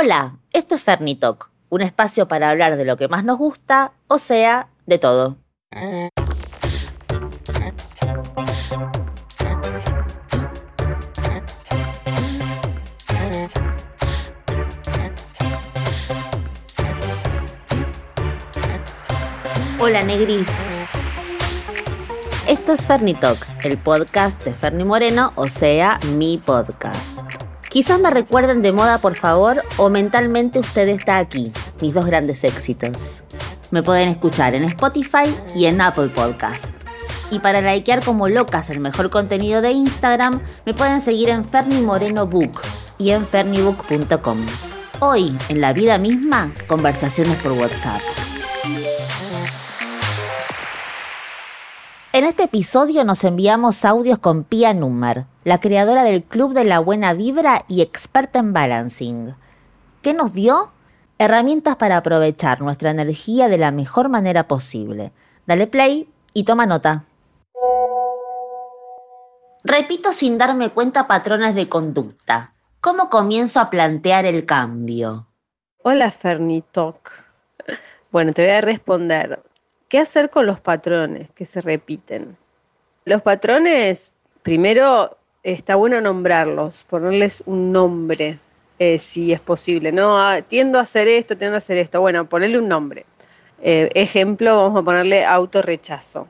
Hola, esto es Fernitalk, un espacio para hablar de lo que más nos gusta, o sea, de todo. Hola Negris. Esto es Fernitalk, el podcast de Ferni Moreno, o sea, mi podcast. Quizás me recuerden de moda, por favor, o mentalmente usted está aquí, mis dos grandes éxitos. Me pueden escuchar en Spotify y en Apple Podcast. Y para likear como locas el mejor contenido de Instagram, me pueden seguir en Ferni Moreno Book y en fernibook.com. Hoy, en la vida misma, conversaciones por WhatsApp. En este episodio nos enviamos audios con Pia Nummer, la creadora del Club de la Buena Vibra y experta en balancing. ¿Qué nos dio? Herramientas para aprovechar nuestra energía de la mejor manera posible. Dale play y toma nota. Repito sin darme cuenta patrones de conducta. ¿Cómo comienzo a plantear el cambio? Hola Fernitok. Bueno, te voy a responder. ¿Qué hacer con los patrones que se repiten? Los patrones, primero está bueno nombrarlos, ponerles un nombre, eh, si es posible. No, ah, tiendo a hacer esto, tiendo a hacer esto. Bueno, ponerle un nombre. Eh, ejemplo, vamos a ponerle autorrechazo.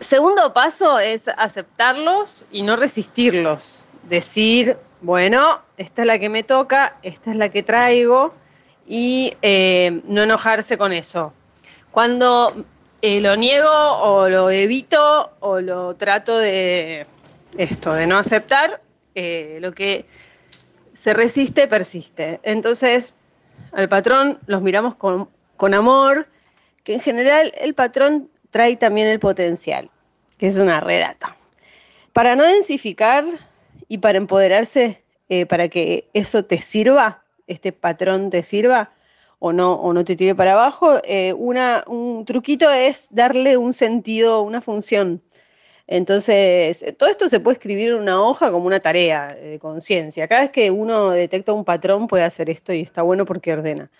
Segundo paso es aceptarlos y no resistirlos. Decir, bueno, esta es la que me toca, esta es la que traigo y eh, no enojarse con eso. Cuando eh, lo niego o lo evito o lo trato de esto, de no aceptar, eh, lo que se resiste persiste. Entonces, al patrón los miramos con, con amor, que en general el patrón trae también el potencial, que es una relata. Para no densificar y para empoderarse, eh, para que eso te sirva, este patrón te sirva, o no, o no te tire para abajo, eh, una, un truquito es darle un sentido, una función. Entonces, todo esto se puede escribir en una hoja como una tarea de conciencia. Cada vez que uno detecta un patrón puede hacer esto y está bueno porque ordena.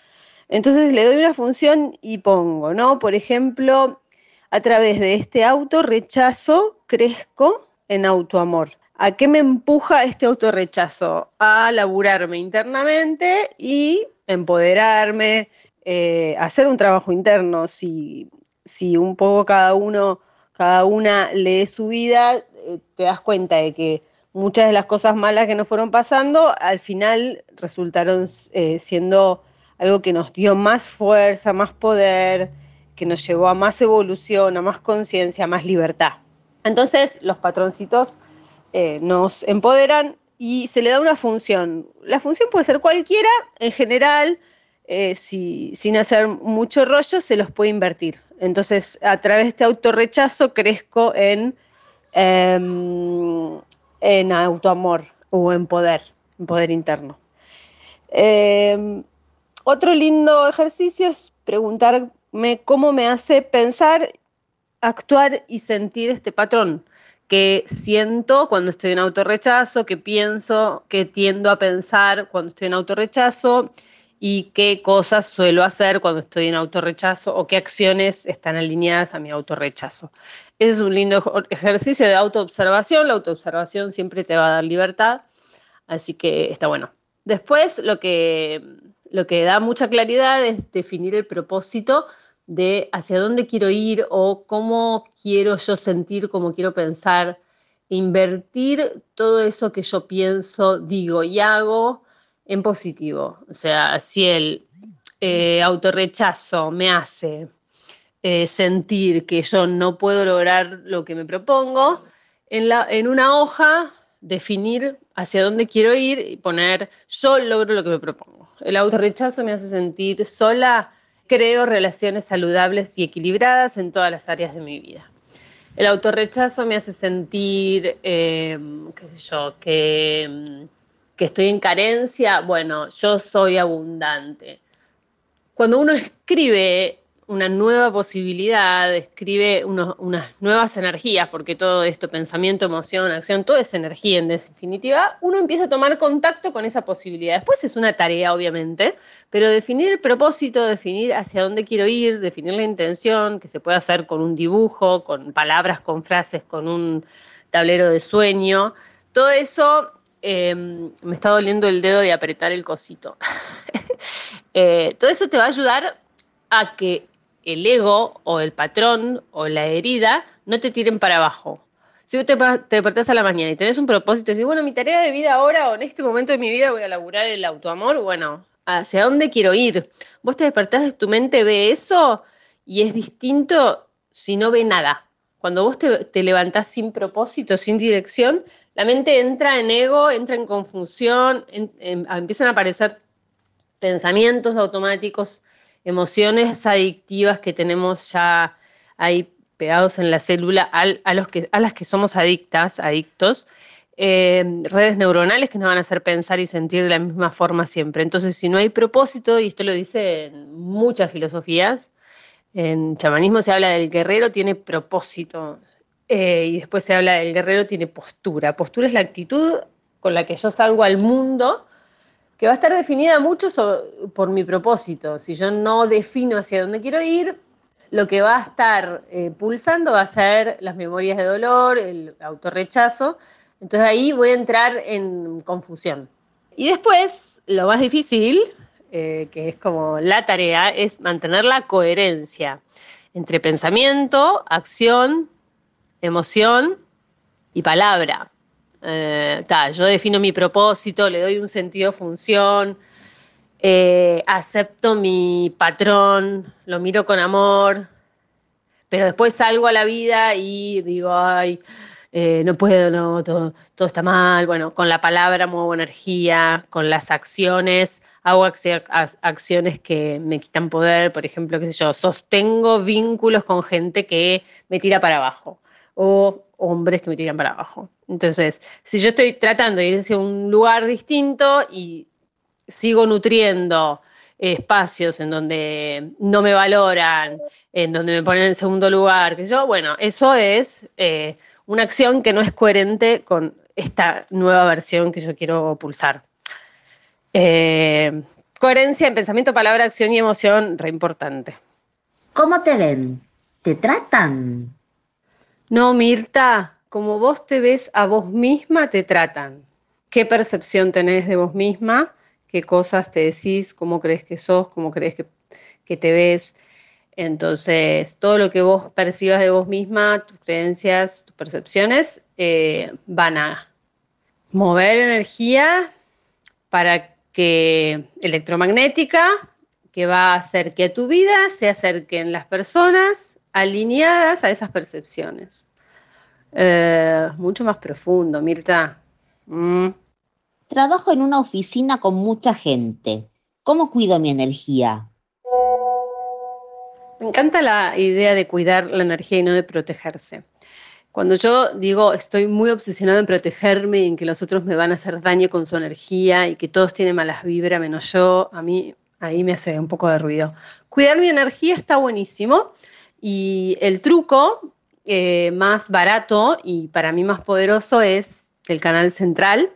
Entonces le doy una función y pongo, ¿no? Por ejemplo, a través de este autorrechazo crezco en autoamor. ¿A qué me empuja este autorrechazo? A laburarme internamente y empoderarme, eh, hacer un trabajo interno. Si, si un poco cada uno, cada una lee su vida, eh, te das cuenta de que muchas de las cosas malas que nos fueron pasando, al final resultaron eh, siendo algo que nos dio más fuerza, más poder, que nos llevó a más evolución, a más conciencia, a más libertad. Entonces, los patroncitos nos empoderan y se le da una función. La función puede ser cualquiera, en general, eh, si, sin hacer mucho rollo, se los puede invertir. Entonces, a través de este autorrechazo crezco en, em, en autoamor o en poder, en poder interno. Em, otro lindo ejercicio es preguntarme cómo me hace pensar, actuar y sentir este patrón que siento cuando estoy en autorrechazo, que pienso, que tiendo a pensar cuando estoy en autorrechazo y qué cosas suelo hacer cuando estoy en autorrechazo o qué acciones están alineadas a mi autorrechazo. Ese es un lindo ejercicio de autoobservación. La autoobservación siempre te va a dar libertad, así que está bueno. Después, lo que, lo que da mucha claridad es definir el propósito de hacia dónde quiero ir o cómo quiero yo sentir, cómo quiero pensar, invertir todo eso que yo pienso, digo y hago en positivo. O sea, si el eh, autorrechazo me hace eh, sentir que yo no puedo lograr lo que me propongo, en, la, en una hoja definir hacia dónde quiero ir y poner yo logro lo que me propongo. El autorrechazo me hace sentir sola, creo relaciones saludables y equilibradas en todas las áreas de mi vida. El autorrechazo me hace sentir, em, qué sé yo, que, que estoy en carencia. Bueno, yo soy abundante. Cuando uno escribe una nueva posibilidad, describe unas nuevas energías, porque todo esto, pensamiento, emoción, acción, todo es energía en definitiva, uno empieza a tomar contacto con esa posibilidad. Después es una tarea, obviamente, pero definir el propósito, definir hacia dónde quiero ir, definir la intención, que se puede hacer con un dibujo, con palabras, con frases, con un tablero de sueño, todo eso em, me está doliendo el dedo de apretar el cosito. Eh, todo eso te va a ayudar a que el ego o el patrón o la herida no te tiren para abajo. Si vos te, despertás a la mañana y tenés un propósito y decís, bueno, mi tarea de vida ahora o en este momento de mi vida voy a laburar el autoamor, bueno, ¿hacia dónde quiero ir? Vos te despertás, tu mente ve eso y es distinto si no ve nada. Cuando vos te, levantás sin propósito, sin dirección, la mente entra en ego, entra en confusión, empiezan a aparecer pensamientos automáticos, emociones adictivas que tenemos ya ahí pegados en la célula a, las que somos adictas, adictos, eh, redes neuronales que nos van a hacer pensar y sentir de la misma forma siempre. Entonces, si no hay propósito, y esto lo dicen muchas filosofías, en chamanismo se habla del guerrero tiene propósito eh, y después se habla del guerrero tiene postura. Postura es la actitud con la que yo salgo al mundo que va a estar definida mucho por mi propósito. Si yo no defino hacia dónde quiero ir, lo que va a estar eh, pulsando va a ser las memorias de dolor, el autorrechazo. Entonces ahí voy a entrar en confusión. Y después, lo más difícil, eh, que es como la tarea, es mantener la coherencia entre pensamiento, acción, emoción y palabra. Eh, yo defino mi propósito, le doy un sentido función, eh, acepto mi patrón, lo miro con amor, pero después salgo a la vida y digo, ay, eh, no puedo, no, todo, todo, está mal. Bueno, con la palabra muevo energía, con las acciones hago acciones que me quitan poder, por ejemplo, qué sé yo, sostengo vínculos con gente que me tira para abajo o hombres que me tiran para abajo. Entonces, si yo estoy tratando de ir hacia un lugar distinto y sigo nutriendo espacios en donde no me valoran, en donde me ponen en segundo lugar, que yo, bueno, eso es eh, una acción que no es coherente con esta nueva versión que yo quiero pulsar. Eh, coherencia en pensamiento, palabra, acción y emoción, re importante. ¿Cómo te ven? ¿Te tratan? No, Mirta, como vos te ves a vos misma, te tratan. ¿Qué percepción tenés de vos misma? ¿Qué cosas te decís? ¿Cómo crees que sos? ¿Cómo crees que, te ves? Entonces, todo lo que vos percibas de vos misma, tus creencias, tus percepciones, eh, van a mover energía para que electromagnética, que va a hacer que a tu vida se acerquen las personas alineadas a esas percepciones. Eh, mucho más profundo, Mirta. Mm. Trabajo en una oficina con mucha gente. ¿Cómo cuido mi energía? Me encanta la idea de cuidar la energía y no de protegerse. Cuando yo digo estoy muy obsesionado en protegerme y en que los otros me van a hacer daño con su energía y que todos tienen malas vibras menos yo, a mí ahí me hace un poco de ruido. Cuidar mi energía está buenísimo, y el truco eh, más barato y para mí más poderoso es el canal central.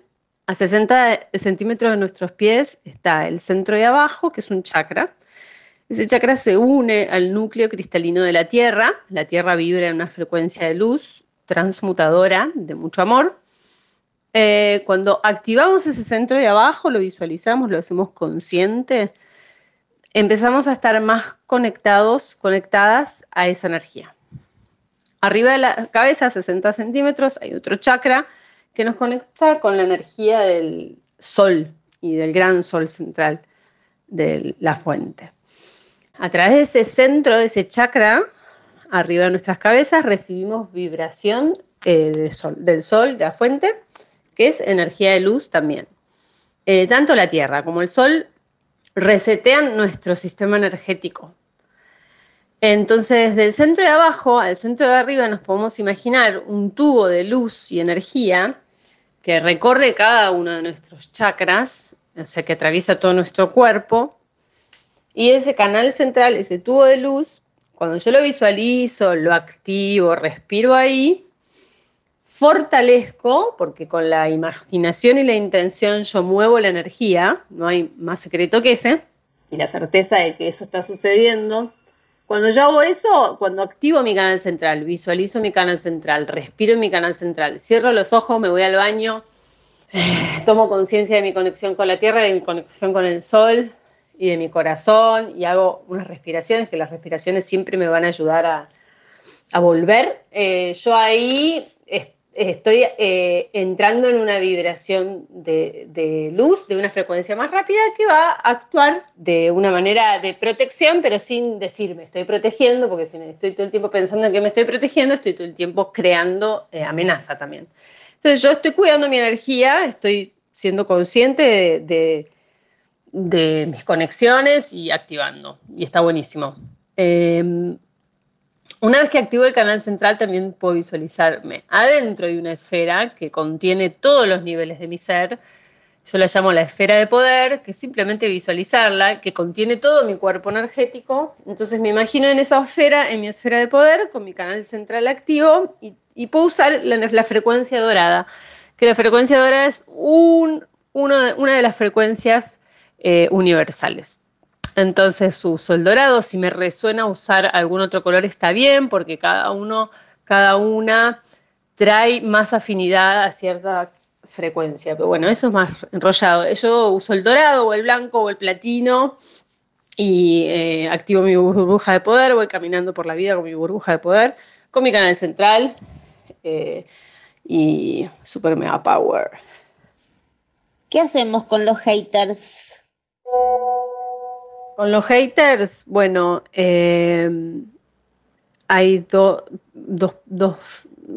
A 60 centímetros de nuestros pies está el centro de abajo, que es un chakra. Ese chakra se une al núcleo cristalino de la Tierra. La Tierra vibra en una frecuencia de luz transmutadora de mucho amor. Eh, cuando activamos ese centro de abajo, lo visualizamos, lo hacemos consciente, empezamos a estar más conectados, conectadas a esa energía. Arriba de la cabeza, 60 centímetros, hay otro chakra que nos conecta con la energía del sol y del gran sol central de la fuente. A través de ese centro, de ese chakra, arriba de nuestras cabezas, recibimos vibración eh, del sol, de la fuente, que es energía de luz también. Eh, tanto la Tierra como el Sol resetean nuestro sistema energético. Entonces, del centro de abajo al centro de arriba nos podemos imaginar un tubo de luz y energía que recorre cada uno de nuestros chakras, o sea, que atraviesa todo nuestro cuerpo. Y ese canal central, ese tubo de luz, cuando yo lo visualizo, lo activo, respiro ahí, fortalezco, porque con la imaginación y la intención yo muevo la energía, no hay más secreto que ese, y la certeza de que eso está sucediendo. Cuando yo hago eso, cuando activo mi canal central, visualizo mi canal central, respiro mi canal central, cierro los ojos, me voy al baño, tomo conciencia de mi conexión con la tierra, de mi conexión con el sol y de mi corazón y hago unas respiraciones, que las respiraciones siempre me van a ayudar a, volver. Eh, yo ahí estoy eh, entrando en una vibración de, luz, de una frecuencia más rápida que va a actuar de una manera de protección, pero sin decirme estoy protegiendo, porque si estoy todo el tiempo pensando en que me estoy protegiendo, estoy todo el tiempo creando eh, amenaza también. Entonces yo estoy cuidando mi energía, estoy siendo consciente de, mis conexiones y activando, y está buenísimo. Em, una vez que activo el canal central, también puedo visualizarme adentro de una esfera que contiene todos los niveles de mi ser. Yo la llamo la esfera de poder, que simplemente visualizarla, que contiene todo mi cuerpo energético. Entonces me imagino en esa esfera, en mi esfera de poder, con mi canal central activo y y puedo usar la, frecuencia dorada, que la frecuencia dorada es una de las frecuencias eh, universales. Entonces uso el dorado, si me resuena usar algún otro color está bien, porque cada uno, cada una trae más afinidad a cierta frecuencia. Pero bueno, eso es más enrollado. Yo uso el dorado o el blanco o el platino y eh, activo mi burbuja de poder, voy caminando por la vida con mi burbuja de poder, con mi canal central, eh, y Super Mega Power. ¿Qué hacemos con los haters? Con los haters, bueno, eh, hay dos,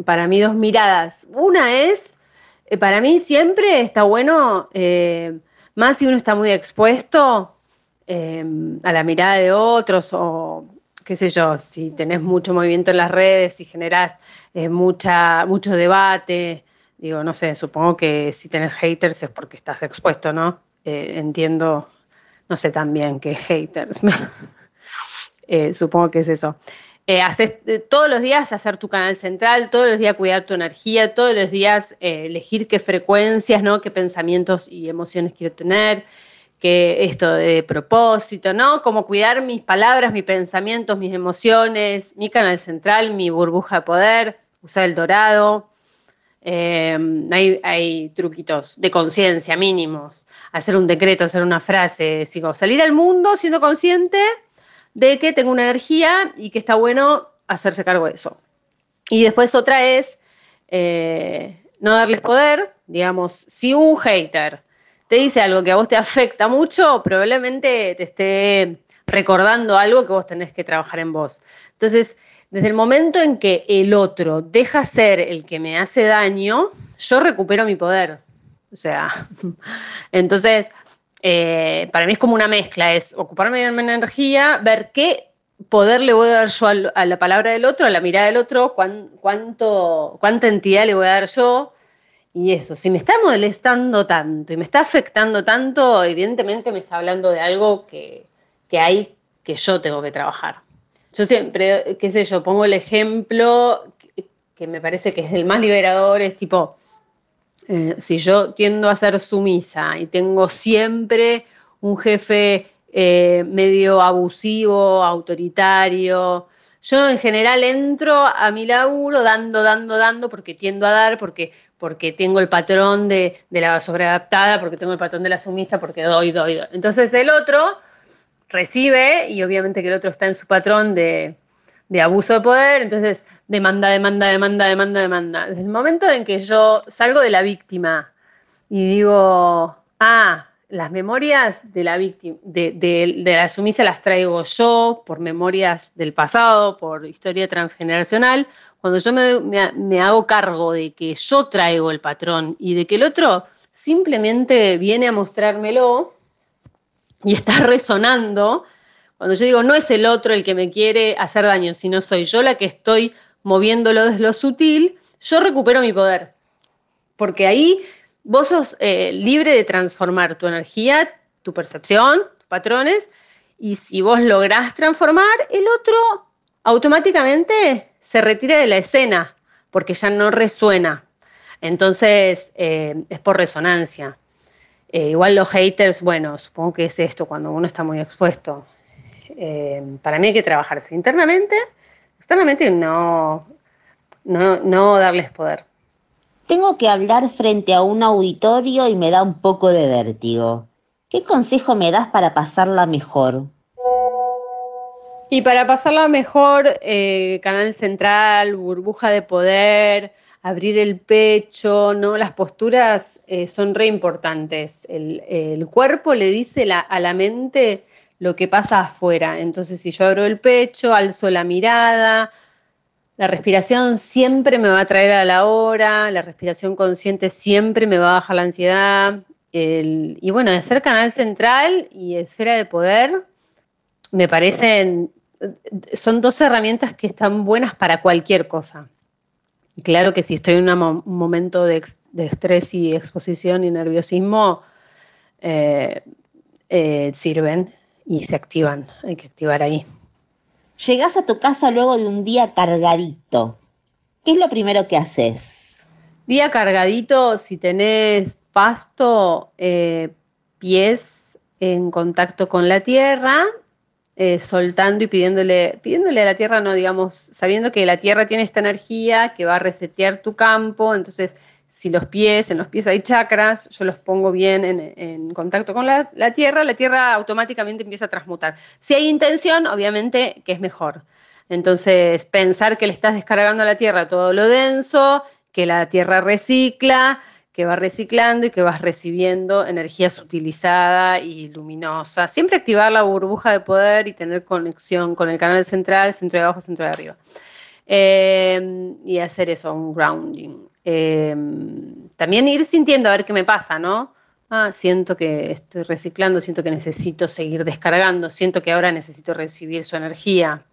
para mí dos miradas. Una es, eh, para mí siempre está bueno, más si uno está muy expuesto a la mirada de otros o qué sé yo, si tenés mucho movimiento en las redes, si generás eh, mucha, mucho debate, digo, no sé, supongo que si tenés haters es porque estás expuesto, ¿no? Eh, entiendo, no sé también qué haters, eh, supongo que es eso. haces, todos los días hacer tu canal central, todos los días cuidar tu energía, todos los días elegir qué frecuencias, ¿no? qué pensamientos y emociones quiero tener que esto de propósito, ¿no? Como cuidar mis palabras, mis pensamientos, mis emociones, mi canal central, mi burbuja de poder, usar el dorado. Eh, hay, truquitos de conciencia mínimos, hacer un decreto, hacer una frase, sigo, salir al mundo siendo consciente de que tengo una energía y que está bueno hacerse cargo de eso. Y después otra es eh, no darles poder, digamos, si un hater te dice algo que a vos te afecta mucho, probablemente te esté recordando algo que vos tenés que trabajar en vos. Entonces, desde el momento en que el otro deja ser el que me hace daño, yo recupero mi poder. O sea, entonces, eh, para mí es como una mezcla, es ocuparme de mi energía, ver qué poder le voy a dar yo a la palabra del otro, a la mirada del otro, cuánto, cuánta entidad le voy a dar yo, y eso, si me está molestando tanto y me está afectando tanto, evidentemente me está hablando de algo que, hay que yo tengo que trabajar. Yo siempre, qué sé yo, pongo el ejemplo que, me parece que es el más liberador, es tipo, eh, si yo tiendo a ser sumisa y tengo siempre un jefe eh, medio abusivo, autoritario, yo en general entro a mi laburo dando, dando, dando, porque tiendo a dar, porque porque tengo el patrón de, la sobreadaptada, porque tengo el patrón de la sumisa, porque doy, doy, doy. Entonces el otro recibe, y obviamente que el otro está en su patrón de, abuso de poder, entonces demanda, demanda, demanda, demanda, demanda. Desde el momento en que yo salgo de la víctima y digo, ah, las memorias de la víctima, de, la sumisa las traigo yo por memorias del pasado, por historia transgeneracional, cuando yo me, hago cargo de que yo traigo el patrón y de que el otro simplemente viene a mostrármelo y está resonando, cuando yo digo no es el otro el que me quiere hacer daño, sino soy yo la que estoy moviéndolo desde lo sutil, yo recupero mi poder. Porque ahí vos sos eh, libre de transformar tu energía, tu percepción, tus patrones, y si vos lográs transformar, el otro automáticamente se retira de la escena porque ya no resuena. Entonces eh, es por resonancia. Eh, igual los haters, bueno, supongo que es esto cuando uno está muy expuesto. Eh, para mí hay que trabajarse internamente, externamente no, no, no darles poder. Tengo que hablar frente a un auditorio y me da un poco de vértigo. ¿Qué consejo me das para pasarla mejor? Y para pasarla mejor, eh, canal central, burbuja de poder, abrir el pecho, ¿no? Las posturas eh, son re importantes. El, cuerpo le dice a la mente lo que pasa afuera. Entonces, si yo abro el pecho, alzo la mirada, la respiración siempre me va a traer a la hora, la respiración consciente siempre me va a bajar la ansiedad. y bueno, hacer canal central y esfera de poder, me parecen, son dos herramientas que están buenas para cualquier cosa. Claro que si estoy en un momento de, estrés y exposición y nerviosismo, eh, eh, sirven y se activan, hay que activar ahí. Llegás a tu casa luego de un día cargadito. ¿Qué es lo primero que haces? Día cargadito, si tenés pasto, eh, pies en contacto con la tierra, eh, soltando y pidiéndole, pidiéndole a la tierra, no digamos, sabiendo que la tierra tiene esta energía que va a resetear tu campo, entonces si los pies, en los pies hay chakras, yo los pongo bien en, contacto con la, tierra, la tierra automáticamente empieza a transmutar. Si hay intención, obviamente que es mejor. Entonces, pensar que le estás descargando a la tierra todo lo denso, que la tierra recicla, que va reciclando y que vas recibiendo energía sutilizada y luminosa. Siempre activar la burbuja de poder y tener conexión con el canal central, centro de abajo, centro de arriba. Eh, y hacer eso, un grounding. Em, también ir sintiendo a ver qué me pasa, ¿no? Ah, siento que estoy reciclando, siento que necesito seguir descargando, siento que ahora necesito recibir su energía.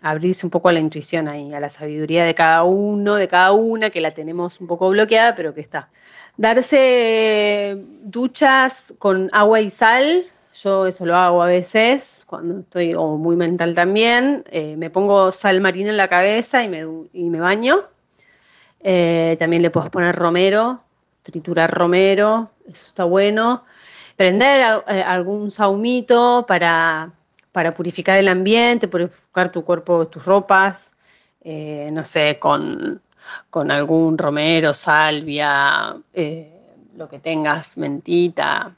Abrirse un poco a la intuición ahí, a la sabiduría de cada uno, de cada una, que la tenemos un poco bloqueada, pero que está. Darse duchas con agua y sal, yo eso lo hago a veces, cuando estoy o muy mental también, eh, me pongo sal marina en la cabeza y me, y me baño. Eh, también le puedes poner romero, triturar romero, eso está bueno. Prender eh, algún saumito para, para, purificar el ambiente, purificar tu cuerpo, tus ropas, no sé, con, con, algún romero, salvia, lo que tengas, mentita.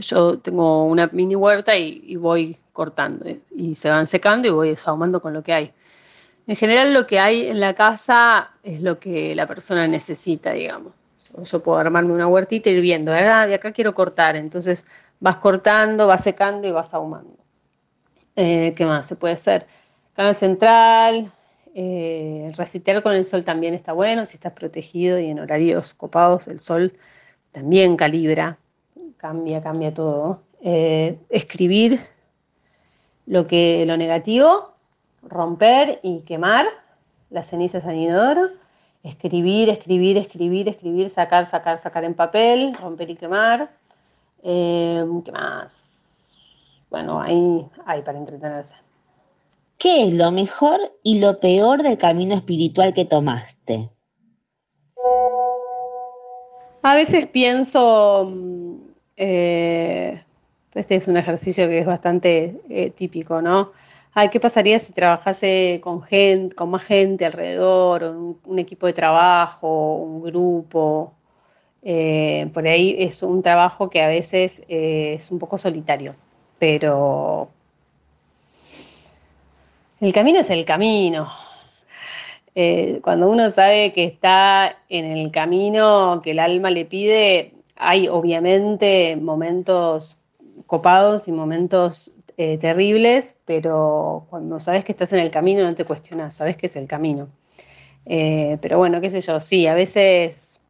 yo tengo una mini huerta y, voy cortando y se van secando y voy sahumando con lo que hay. En general lo que hay en la casa es lo que la persona necesita, digamos. Yo puedo armarme una huertita y viendo, ah, de acá quiero cortar, entonces vas cortando, vas secando y vas ahumando. Eh, ¿Qué más se puede hacer? Canal central, eh, con el sol también está bueno, si estás protegido y en horarios copados, el sol también calibra, cambia, cambia todo. Eh, escribir lo, que, lo negativo romper y quemar las cenizas al escribir, escribir, escribir, escribir, sacar, sacar, sacar en papel, romper y quemar. Em, ¿Qué más? Bueno, ahí hay para entretenerse. ¿Qué es lo mejor y lo peor del camino espiritual que tomaste? A veces pienso, mm, eh, este es un ejercicio que es bastante eh, típico, ¿no? ¿qué pasaría si trabajase con gente, con más gente alrededor, un, equipo de trabajo, un grupo? Eh, por ahí es un trabajo que a veces es un poco solitario, pero el camino es el camino. Eh, cuando uno sabe que está en el camino que el alma le pide, hay obviamente momentos copados y momentos eh, terribles, pero cuando sabes que estás en el camino no te cuestionas, sabes que es el camino. Eh, pero bueno, qué sé yo, sí, a veces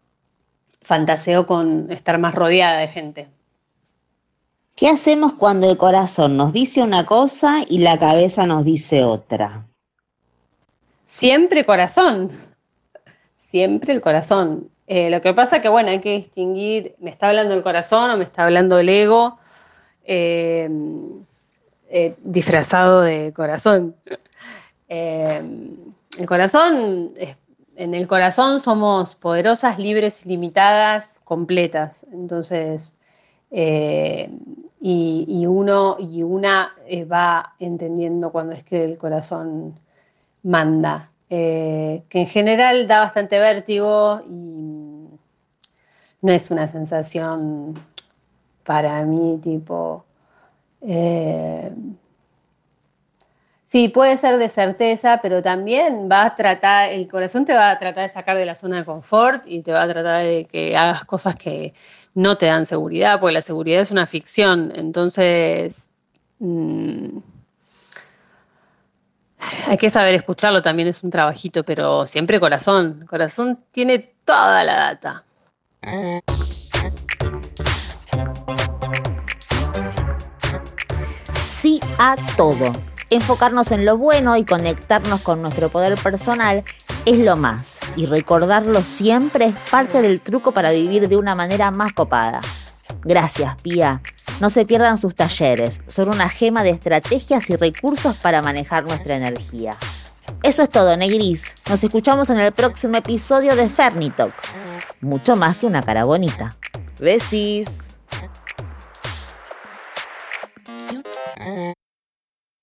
fantaseo con estar más rodeada de gente. ¿Qué hacemos cuando el corazón nos dice una cosa y la cabeza nos dice otra? Siempre corazón, siempre el corazón. Eh, lo que pasa que, bueno, hay que distinguir, ¿me está hablando el corazón o me está hablando el ego? Eh, disfrazado de corazón. Eh, el corazón, en el corazón somos poderosas, libres, ilimitadas, completas. Entonces, eh, y, uno y una eh, va entendiendo cuando es que el corazón manda, que en general da bastante vértigo y no es una sensación para mí tipo eh, sí, puede ser de certeza, pero también va a tratar, el corazón te va a tratar de sacar de la zona de confort y te va a tratar de que hagas cosas que no te dan seguridad, porque la seguridad es una ficción. Entonces, mm, hay que saber escucharlo, también es un trabajito, pero siempre corazón. Corazón tiene toda la data. sí a todo. Enfocarnos en lo bueno y conectarnos con nuestro poder personal es lo más. Y recordarlo siempre es parte del truco para vivir de una manera más copada. Gracias, Pía. No se pierdan sus talleres. Son una gema de estrategias y recursos para manejar nuestra energía. Eso es todo, Negris. Nos escuchamos en el próximo episodio de Fernitok. Mucho más que una cara bonita. Besis.